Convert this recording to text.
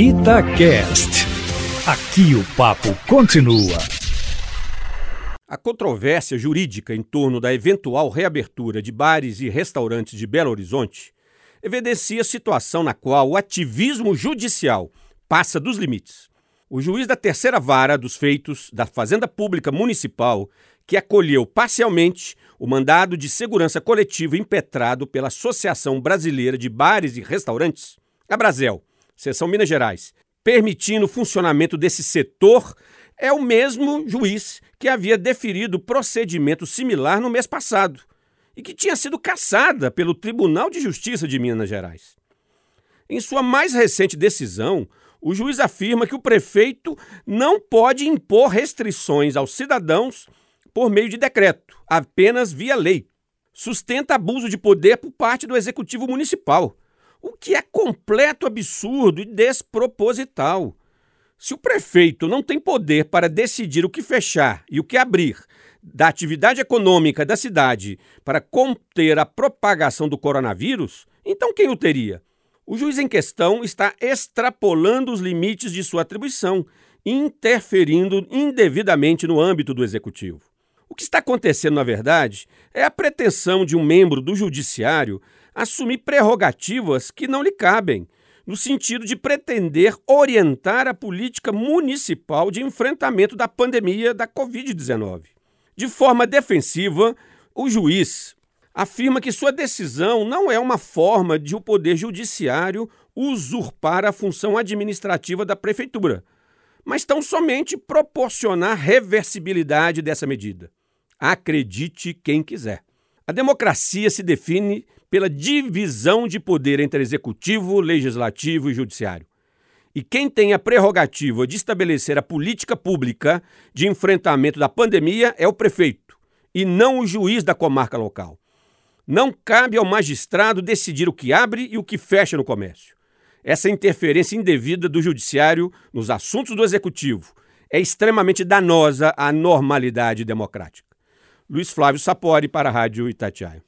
Itacast. Aqui o papo continua. A controvérsia jurídica em torno da eventual reabertura de bares e restaurantes de Belo Horizonte evidencia a situação na qual o ativismo judicial passa dos limites. O juiz da terceira vara dos feitos da Fazenda Pública Municipal, que acolheu parcialmente o mandado de segurança coletiva impetrado pela Associação Brasileira de Bares e Restaurantes, a Brasel, seção Minas Gerais, permitindo o funcionamento desse setor, é o mesmo juiz que havia deferido procedimento similar no mês passado e que tinha sido cassada pelo Tribunal de Justiça de Minas Gerais. Em sua mais recente decisão, o juiz afirma que o prefeito não pode impor restrições aos cidadãos por meio de decreto, apenas via lei. Sustenta abuso de poder por parte do executivo municipal o que é completo absurdo e desproposital. Se o prefeito não tem poder para decidir o que fechar e o que abrir da atividade econômica da cidade para conter a propagação do coronavírus, então quem o teria? O juiz em questão está extrapolando os limites de sua atribuição, interferindo indevidamente no âmbito do executivo. O que está acontecendo, na verdade, é a pretensão de um membro do judiciário assumir prerrogativas que não lhe cabem, no sentido de pretender orientar a política municipal de enfrentamento da pandemia da Covid-19. De forma defensiva, o juiz afirma que sua decisão não é uma forma de o Poder Judiciário usurpar a função administrativa da Prefeitura, mas tão somente proporcionar reversibilidade dessa medida. Acredite quem quiser. A democracia se define pela divisão de poder entre executivo, legislativo e judiciário. E quem tem a prerrogativa de estabelecer a política pública de enfrentamento da pandemia é o prefeito, e não o juiz da comarca local. Não cabe ao magistrado decidir o que abre e o que fecha no comércio. Essa interferência indevida do judiciário nos assuntos do executivo é extremamente danosa à normalidade democrática. Luiz Flávio Sapori para a Rádio Itatiaia.